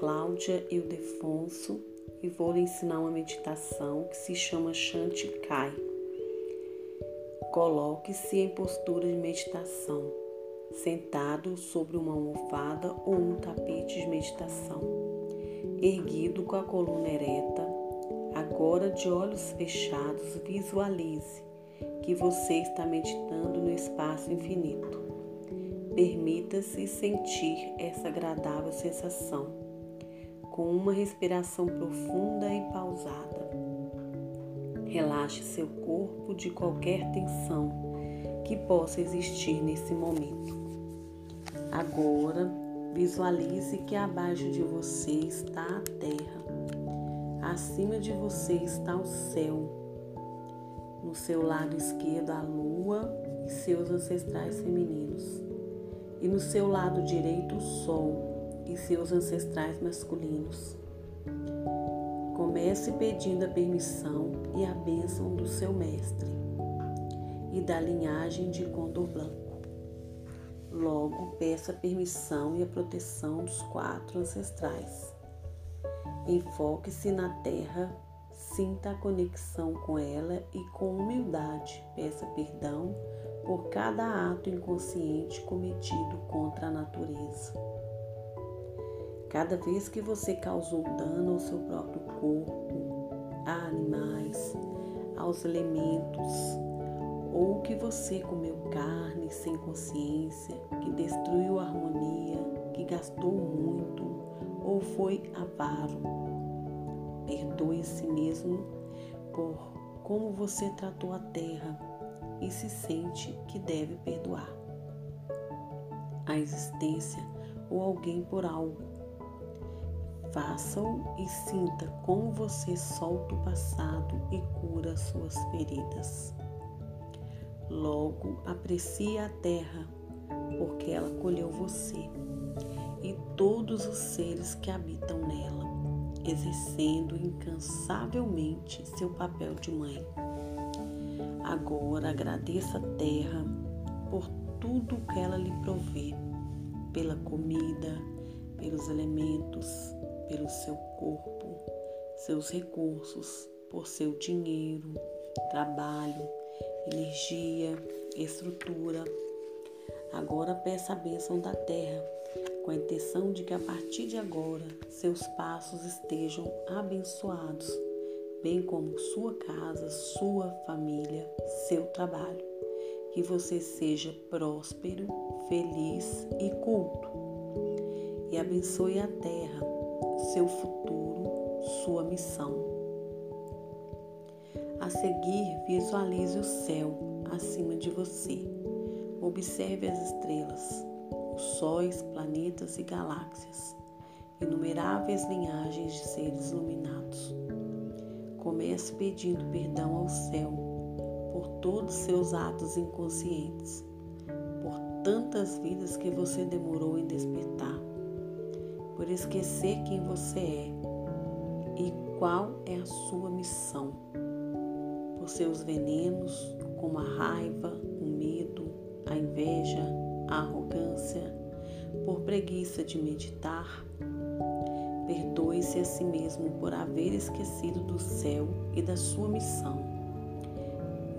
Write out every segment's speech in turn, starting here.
Cláudia Ildefonso e vou lhe ensinar uma meditação que se chama Shantikai. Coloque-se em postura de meditação, sentado sobre uma almofada ou um tapete de meditação, erguido com a coluna ereta. Agora, de olhos fechados, visualize que você está meditando no espaço infinito. Permita-se sentir essa agradável sensação, com uma respiração profunda e pausada. Relaxe seu corpo de qualquer tensão que possa existir nesse momento. Agora, visualize que abaixo de você está a terra, acima de você está o céu, no seu lado esquerdo a lua e seus ancestrais femininos e no seu lado direito o Sol e seus ancestrais masculinos. Comece pedindo a permissão e a bênção do seu mestre e da linhagem de Condor Blanco. Logo, peça a permissão e a proteção dos quatro ancestrais. Enfoque-se na terra, sinta a conexão com ela e, com humildade, peça perdão por cada ato inconsciente cometido contra a natureza. Cada vez que você causou dano ao seu próprio corpo, a animais, aos elementos, ou que você comeu carne sem consciência, que destruiu a harmonia, que gastou muito ou foi avaro, perdoe a si mesmo por como você tratou a terra e se sente que deve perdoar a existência ou alguém por algo. Faça-o e sinta como você solta o passado e cura suas feridas. Logo, aprecie a terra, porque ela colheu você e todos os seres que habitam nela, exercendo incansavelmente seu papel de mãe. Agora agradeça a terra por tudo que ela lhe provê, pela comida, pelos elementos, pelo seu corpo, seus recursos, por seu dinheiro, trabalho, energia, estrutura. Agora peça a bênção da terra, com a intenção de que a partir de agora seus passos estejam abençoados bem como sua casa, sua família, seu trabalho. Que você seja próspero, feliz e culto. E abençoe a terra, seu futuro, sua missão. A seguir, visualize o céu acima de você. Observe as estrelas, os sóis, planetas e galáxias, inumeráveis linhagens de seres iluminados Comece pedindo perdão ao céu por todos seus atos inconscientes, por tantas vidas que você demorou em despertar, por esquecer quem você é e qual é a sua missão, por seus venenos, como a raiva, o medo, a inveja, a arrogância, por preguiça de meditar, Perdoe-se a si mesmo por haver esquecido do céu e da sua missão.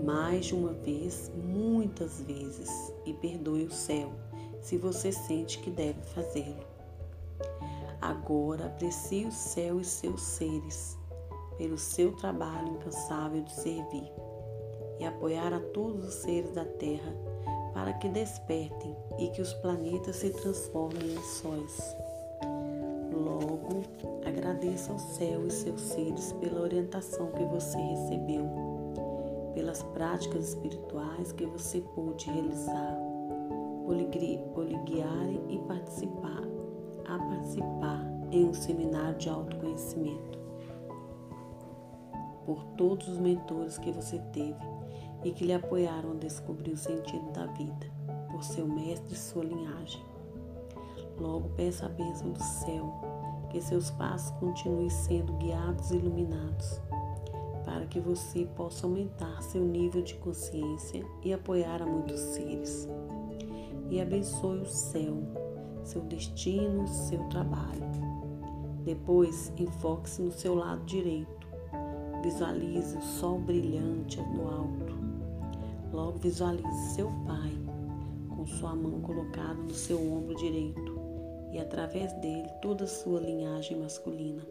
Mais de uma vez, muitas vezes, e perdoe o céu se você sente que deve fazê-lo. Agora aprecie o céu e seus seres pelo seu trabalho incansável de servir e apoiar a todos os seres da terra para que despertem e que os planetas se transformem em sóis. Logo, agradeça ao céu e seus seres pela orientação que você recebeu, pelas práticas espirituais que você pôde realizar, por lhe guiarem e participar, a participar em um seminário de autoconhecimento, por todos os mentores que você teve e que lhe apoiaram a descobrir o sentido da vida, por seu mestre e sua linhagem Logo peça a bênção do céu, que seus passos continuem sendo guiados e iluminados, para que você possa aumentar seu nível de consciência e apoiar a muitos seres. E abençoe o céu, seu destino, seu trabalho. Depois, enfoque-se no seu lado direito. Visualize o sol brilhante no alto. Logo visualize seu pai com sua mão colocada no seu ombro direito e através dele toda a sua linhagem masculina.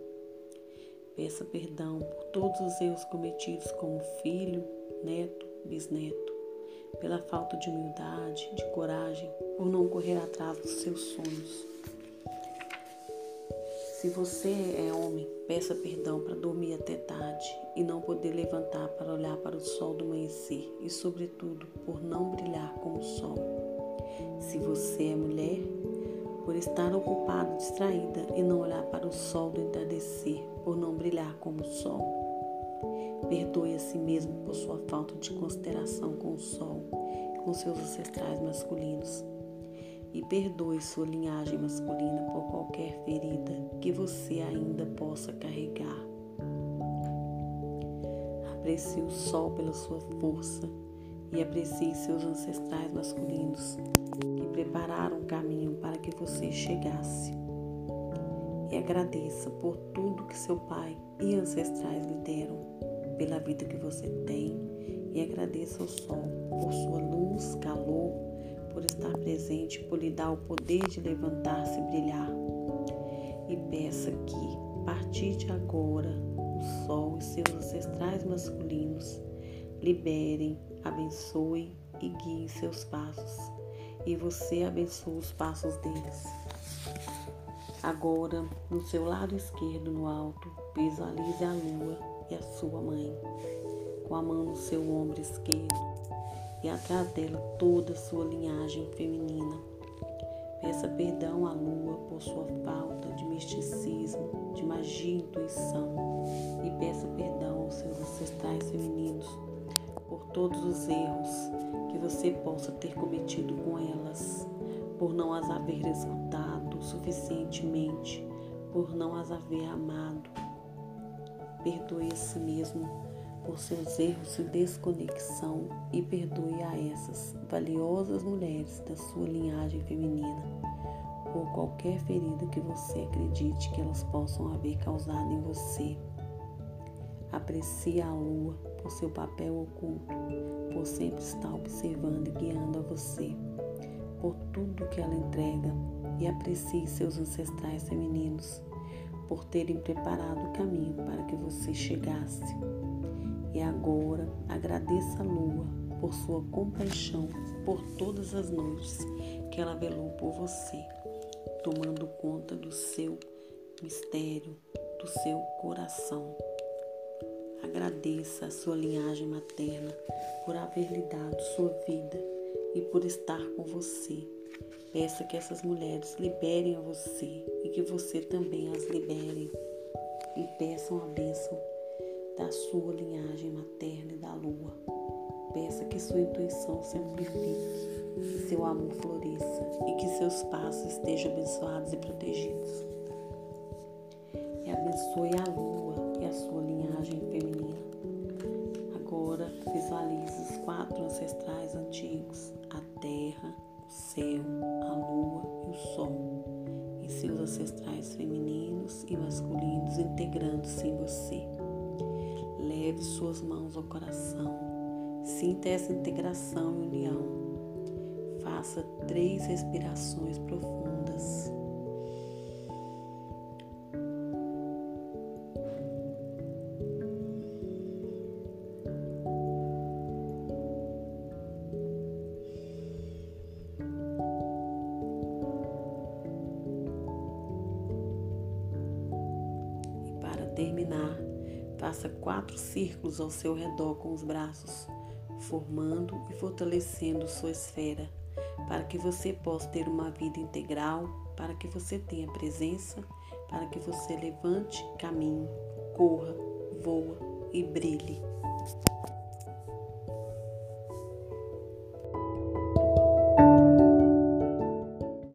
Peça perdão por todos os erros cometidos como filho, neto, bisneto, pela falta de humildade, de coragem, por não correr atrás dos seus sonhos. Se você é homem, peça perdão para dormir até tarde e não poder levantar para olhar para o sol do amanhecer e, sobretudo, por não brilhar como o sol. Se você é mulher, por estar ocupada, distraída e não olhar para o sol do entardecer, por não brilhar como o sol. Perdoe a si mesmo por sua falta de consideração com o sol, com seus ancestrais masculinos e perdoe sua linhagem masculina por qualquer ferida que você ainda possa carregar. Aprecie o sol pela sua força e aprecie seus ancestrais masculinos que prepararam o caminho para que você chegasse. E agradeça por tudo que seu pai e ancestrais lhe deram, pela vida que você tem, e agradeça ao sol por sua luz, calor por estar presente, por lhe dar o poder de levantar-se e brilhar. E peça que, a partir de agora, o sol e seus ancestrais masculinos liberem, abençoem e guiem seus passos. E você abençoe os passos deles. Agora, no seu lado esquerdo, no alto, visualize a lua e a sua mãe, com a mão no seu ombro esquerdo e atrás dela toda a sua linhagem feminina. Peça perdão à lua por sua falta de misticismo, de magia e intuição, e peça perdão aos seus ancestrais femininos por todos os erros que você possa ter cometido com elas, por não as haver escutado suficientemente, por não as haver amado. Perdoe a si mesmo por seus erros de desconexão e perdoe a essas valiosas mulheres da sua linhagem feminina por qualquer ferida que você acredite que elas possam haver causado em você. Aprecie a lua por seu papel oculto, por sempre estar observando e guiando a você, por tudo que ela entrega, e aprecie seus ancestrais femininos por terem preparado o caminho para que você chegasse e agora agradeça a lua por sua compaixão por todas as noites que ela velou por você, tomando conta do seu mistério, do seu coração. Agradeça a sua linhagem materna por haver lhe dado sua vida e por estar com você. Peça que essas mulheres liberem a você e que você também as libere. E peçam a bênção da sua linhagem materna e da lua. Peça que sua intuição se amplifique, que seu amor floresça e que seus passos estejam abençoados e protegidos. E abençoe a lua integrando-se em você. Leve suas mãos ao coração. Sinta essa integração e união. Faça três respirações profundas. Terminar, Faça quatro círculos ao seu redor com os braços, formando e fortalecendo sua esfera, para que você possa ter uma vida integral, para que você tenha presença, para que você levante, caminhe, corra, voa e brilhe.